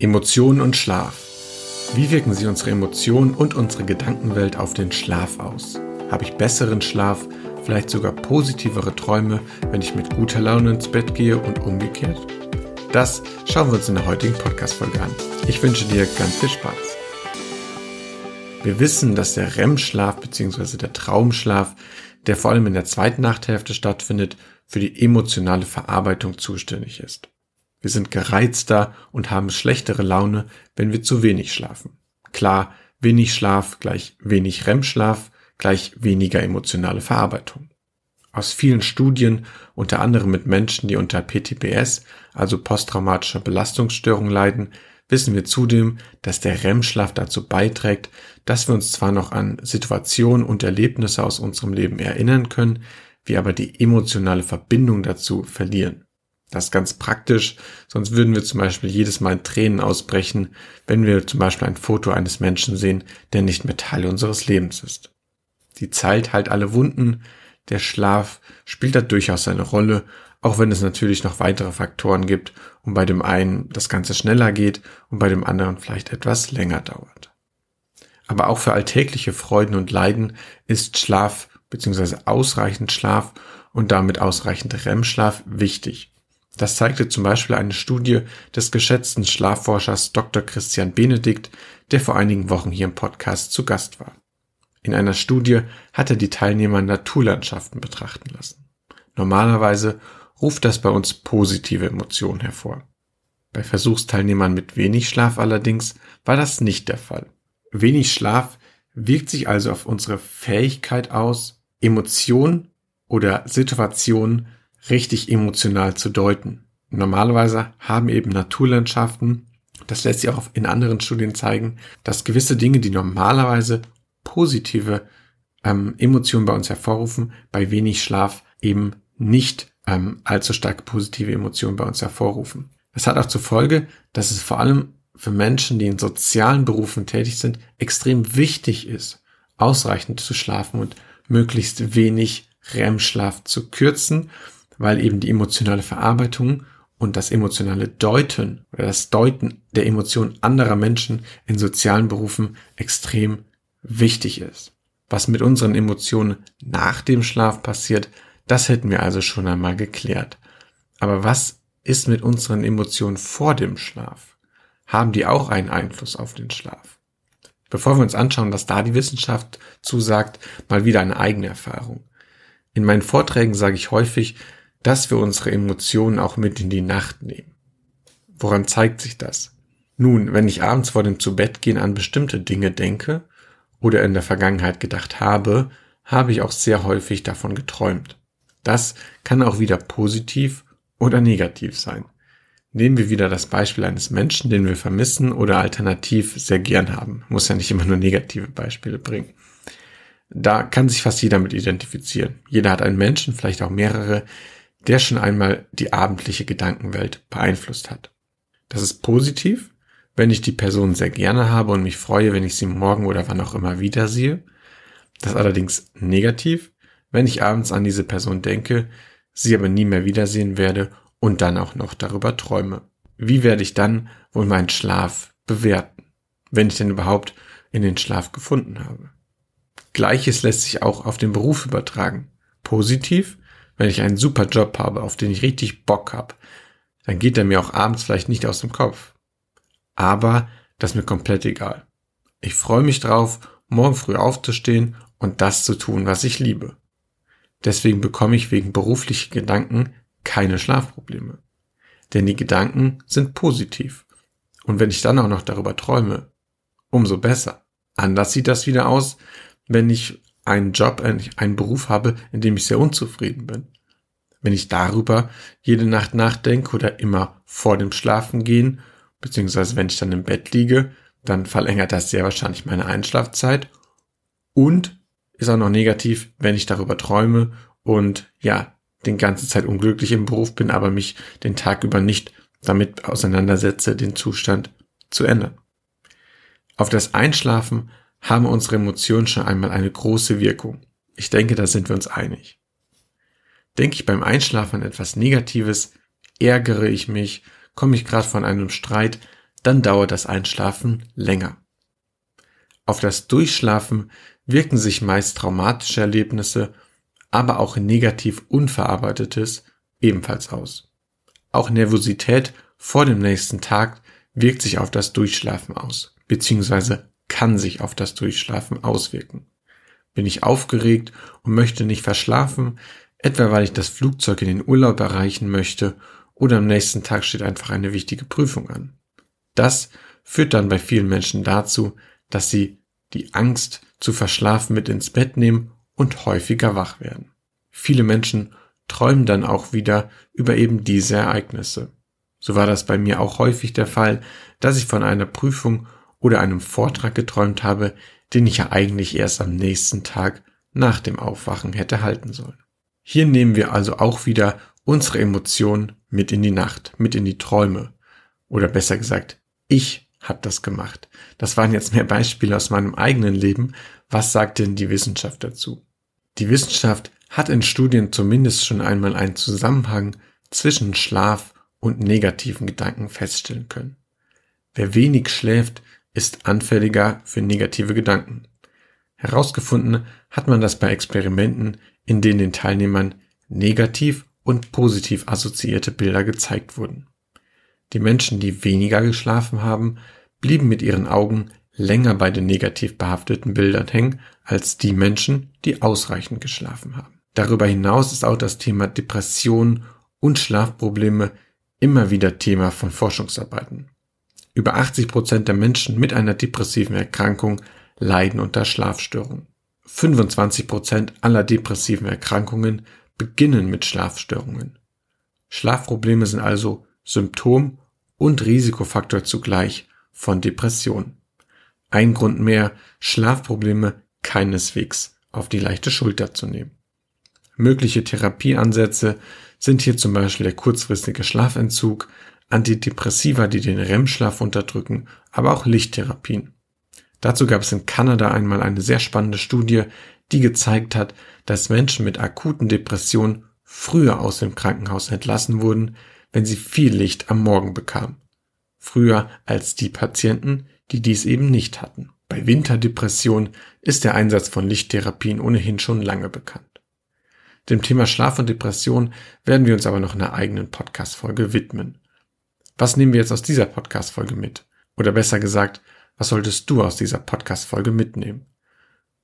Emotionen und Schlaf. Wie wirken sich unsere Emotionen und unsere Gedankenwelt auf den Schlaf aus? Habe ich besseren Schlaf, vielleicht sogar positivere Träume, wenn ich mit guter Laune ins Bett gehe und umgekehrt? Das schauen wir uns in der heutigen Podcast-Folge an. Ich wünsche dir ganz viel Spaß. Wir wissen, dass der REM-Schlaf bzw. der Traumschlaf, der vor allem in der zweiten Nachthälfte stattfindet, für die emotionale Verarbeitung zuständig ist. Wir sind gereizter und haben schlechtere Laune, wenn wir zu wenig schlafen. Klar, wenig Schlaf gleich wenig REM-Schlaf gleich weniger emotionale Verarbeitung. Aus vielen Studien, unter anderem mit Menschen, die unter PTBS, also posttraumatischer Belastungsstörung leiden, wissen wir zudem, dass der REM-Schlaf dazu beiträgt, dass wir uns zwar noch an Situationen und Erlebnisse aus unserem Leben erinnern können, wir aber die emotionale Verbindung dazu verlieren. Das ist ganz praktisch, sonst würden wir zum Beispiel jedes Mal Tränen ausbrechen, wenn wir zum Beispiel ein Foto eines Menschen sehen, der nicht mehr Teil unseres Lebens ist. Die Zeit heilt alle Wunden, der Schlaf spielt da durchaus eine Rolle, auch wenn es natürlich noch weitere Faktoren gibt und bei dem einen das Ganze schneller geht und bei dem anderen vielleicht etwas länger dauert. Aber auch für alltägliche Freuden und Leiden ist Schlaf bzw. ausreichend Schlaf und damit ausreichend REM-Schlaf wichtig. Das zeigte zum Beispiel eine Studie des geschätzten Schlafforschers Dr. Christian Benedikt, der vor einigen Wochen hier im Podcast zu Gast war. In einer Studie hat er die Teilnehmer Naturlandschaften betrachten lassen. Normalerweise ruft das bei uns positive Emotionen hervor. Bei Versuchsteilnehmern mit wenig Schlaf allerdings war das nicht der Fall. Wenig Schlaf wirkt sich also auf unsere Fähigkeit aus, Emotionen oder Situationen richtig emotional zu deuten. Normalerweise haben eben Naturlandschaften, das lässt sich auch in anderen Studien zeigen, dass gewisse Dinge, die normalerweise positive ähm, Emotionen bei uns hervorrufen, bei wenig Schlaf eben nicht ähm, allzu starke positive Emotionen bei uns hervorrufen. Das hat auch zur Folge, dass es vor allem für Menschen, die in sozialen Berufen tätig sind, extrem wichtig ist, ausreichend zu schlafen und möglichst wenig REM-Schlaf zu kürzen weil eben die emotionale Verarbeitung und das emotionale Deuten oder das Deuten der Emotionen anderer Menschen in sozialen Berufen extrem wichtig ist. Was mit unseren Emotionen nach dem Schlaf passiert, das hätten wir also schon einmal geklärt. Aber was ist mit unseren Emotionen vor dem Schlaf? Haben die auch einen Einfluss auf den Schlaf? Bevor wir uns anschauen, was da die Wissenschaft zusagt, mal wieder eine eigene Erfahrung. In meinen Vorträgen sage ich häufig, dass wir unsere Emotionen auch mit in die Nacht nehmen. Woran zeigt sich das? Nun, wenn ich abends vor dem Zubettgehen an bestimmte Dinge denke oder in der Vergangenheit gedacht habe, habe ich auch sehr häufig davon geträumt. Das kann auch wieder positiv oder negativ sein. Nehmen wir wieder das Beispiel eines Menschen, den wir vermissen oder alternativ sehr gern haben. Muss ja nicht immer nur negative Beispiele bringen. Da kann sich fast jeder mit identifizieren. Jeder hat einen Menschen, vielleicht auch mehrere, der schon einmal die abendliche Gedankenwelt beeinflusst hat. Das ist positiv, wenn ich die Person sehr gerne habe und mich freue, wenn ich sie morgen oder wann auch immer wiedersehe. Das ist allerdings negativ, wenn ich abends an diese Person denke, sie aber nie mehr wiedersehen werde und dann auch noch darüber träume. Wie werde ich dann wohl meinen Schlaf bewerten, wenn ich denn überhaupt in den Schlaf gefunden habe? Gleiches lässt sich auch auf den Beruf übertragen. Positiv, wenn ich einen super Job habe, auf den ich richtig Bock habe, dann geht er mir auch abends vielleicht nicht aus dem Kopf. Aber das ist mir komplett egal. Ich freue mich drauf, morgen früh aufzustehen und das zu tun, was ich liebe. Deswegen bekomme ich wegen beruflicher Gedanken keine Schlafprobleme. Denn die Gedanken sind positiv. Und wenn ich dann auch noch darüber träume, umso besser. Anders sieht das wieder aus, wenn ich einen Job, einen Beruf habe, in dem ich sehr unzufrieden bin. Wenn ich darüber jede Nacht nachdenke oder immer vor dem Schlafengehen, beziehungsweise wenn ich dann im Bett liege, dann verlängert das sehr wahrscheinlich meine Einschlafzeit und ist auch noch negativ, wenn ich darüber träume und ja, den ganze Zeit unglücklich im Beruf bin, aber mich den Tag über nicht damit auseinandersetze, den Zustand zu ändern. Auf das Einschlafen haben unsere Emotionen schon einmal eine große Wirkung. Ich denke, da sind wir uns einig. Denke ich beim Einschlafen an etwas Negatives, ärgere ich mich, komme ich gerade von einem Streit, dann dauert das Einschlafen länger. Auf das Durchschlafen wirken sich meist traumatische Erlebnisse, aber auch negativ Unverarbeitetes ebenfalls aus. Auch Nervosität vor dem nächsten Tag wirkt sich auf das Durchschlafen aus, beziehungsweise kann sich auf das Durchschlafen auswirken. Bin ich aufgeregt und möchte nicht verschlafen, etwa weil ich das Flugzeug in den Urlaub erreichen möchte oder am nächsten Tag steht einfach eine wichtige Prüfung an. Das führt dann bei vielen Menschen dazu, dass sie die Angst zu verschlafen mit ins Bett nehmen und häufiger wach werden. Viele Menschen träumen dann auch wieder über eben diese Ereignisse. So war das bei mir auch häufig der Fall, dass ich von einer Prüfung oder einem Vortrag geträumt habe, den ich ja eigentlich erst am nächsten Tag nach dem Aufwachen hätte halten sollen. Hier nehmen wir also auch wieder unsere Emotionen mit in die Nacht, mit in die Träume. Oder besser gesagt, ich habe das gemacht. Das waren jetzt mehr Beispiele aus meinem eigenen Leben. Was sagt denn die Wissenschaft dazu? Die Wissenschaft hat in Studien zumindest schon einmal einen Zusammenhang zwischen Schlaf und negativen Gedanken feststellen können. Wer wenig schläft, ist anfälliger für negative Gedanken. Herausgefunden hat man das bei Experimenten, in denen den Teilnehmern negativ und positiv assoziierte Bilder gezeigt wurden. Die Menschen, die weniger geschlafen haben, blieben mit ihren Augen länger bei den negativ behafteten Bildern hängen als die Menschen, die ausreichend geschlafen haben. Darüber hinaus ist auch das Thema Depression und Schlafprobleme immer wieder Thema von Forschungsarbeiten. Über 80 Prozent der Menschen mit einer depressiven Erkrankung leiden unter Schlafstörungen. 25 Prozent aller depressiven Erkrankungen beginnen mit Schlafstörungen. Schlafprobleme sind also Symptom und Risikofaktor zugleich von Depression. Ein Grund mehr, Schlafprobleme keineswegs auf die leichte Schulter zu nehmen. Mögliche Therapieansätze sind hier zum Beispiel der kurzfristige Schlafentzug, Antidepressiva, die den REM-Schlaf unterdrücken, aber auch Lichttherapien. Dazu gab es in Kanada einmal eine sehr spannende Studie, die gezeigt hat, dass Menschen mit akuten Depressionen früher aus dem Krankenhaus entlassen wurden, wenn sie viel Licht am Morgen bekamen. Früher als die Patienten, die dies eben nicht hatten. Bei Winterdepression ist der Einsatz von Lichttherapien ohnehin schon lange bekannt. Dem Thema Schlaf und Depression werden wir uns aber noch in einer eigenen Podcast-Folge widmen. Was nehmen wir jetzt aus dieser Podcast-Folge mit? Oder besser gesagt, was solltest du aus dieser Podcast-Folge mitnehmen?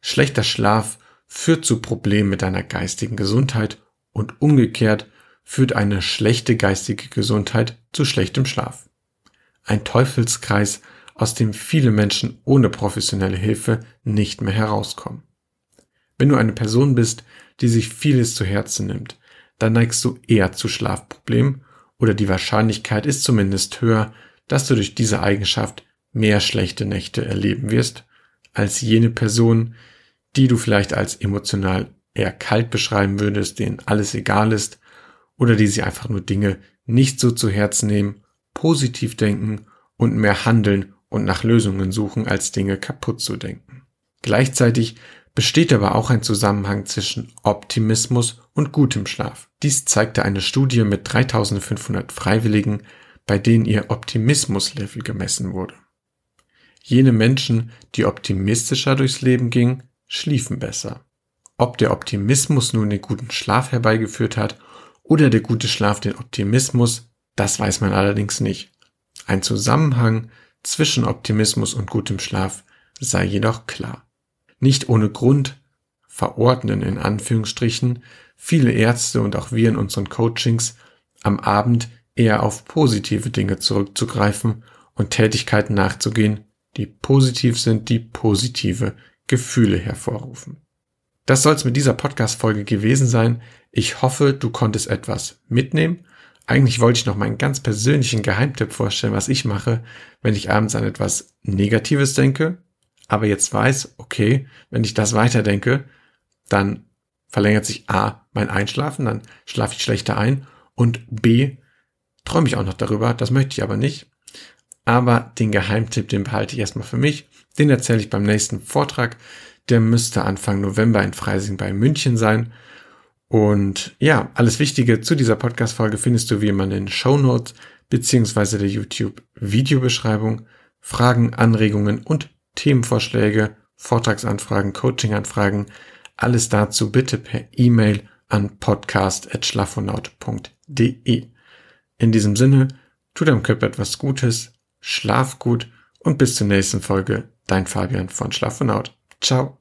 Schlechter Schlaf führt zu Problemen mit deiner geistigen Gesundheit und umgekehrt führt eine schlechte geistige Gesundheit zu schlechtem Schlaf. Ein Teufelskreis, aus dem viele Menschen ohne professionelle Hilfe nicht mehr herauskommen. Wenn du eine Person bist, die sich vieles zu Herzen nimmt, dann neigst du eher zu Schlafproblemen oder die Wahrscheinlichkeit ist zumindest höher, dass du durch diese Eigenschaft mehr schlechte Nächte erleben wirst, als jene Person, die du vielleicht als emotional eher kalt beschreiben würdest, denen alles egal ist, oder die sie einfach nur Dinge nicht so zu Herzen nehmen, positiv denken und mehr handeln und nach Lösungen suchen, als Dinge kaputt zu denken. Gleichzeitig besteht aber auch ein Zusammenhang zwischen Optimismus und gutem Schlaf. Dies zeigte eine Studie mit 3500 Freiwilligen, bei denen ihr Optimismuslevel gemessen wurde. Jene Menschen, die optimistischer durchs Leben gingen, schliefen besser. Ob der Optimismus nun den guten Schlaf herbeigeführt hat oder der gute Schlaf den Optimismus, das weiß man allerdings nicht. Ein Zusammenhang zwischen Optimismus und gutem Schlaf sei jedoch klar. Nicht ohne Grund verordnen in Anführungsstrichen viele Ärzte und auch wir in unseren Coachings am Abend eher auf positive Dinge zurückzugreifen und Tätigkeiten nachzugehen, die positiv sind, die positive Gefühle hervorrufen. Das soll es mit dieser Podcast-Folge gewesen sein. Ich hoffe, du konntest etwas mitnehmen. Eigentlich wollte ich noch meinen ganz persönlichen Geheimtipp vorstellen, was ich mache, wenn ich abends an etwas Negatives denke aber jetzt weiß, okay, wenn ich das weiterdenke, dann verlängert sich A, mein Einschlafen, dann schlafe ich schlechter ein und B, träume ich auch noch darüber, das möchte ich aber nicht. Aber den Geheimtipp, den behalte ich erstmal für mich. Den erzähle ich beim nächsten Vortrag. Der müsste Anfang November in Freising bei München sein. Und ja, alles Wichtige zu dieser Podcast-Folge findest du wie immer in den Show Notes beziehungsweise der YouTube-Videobeschreibung. Fragen, Anregungen und Themenvorschläge, Vortragsanfragen, Coachinganfragen, alles dazu bitte per E-Mail an podcast.schlafonaut.de. In diesem Sinne, tu deinem Körper etwas Gutes, schlaf gut und bis zur nächsten Folge. Dein Fabian von Schlaf und Haut. Ciao.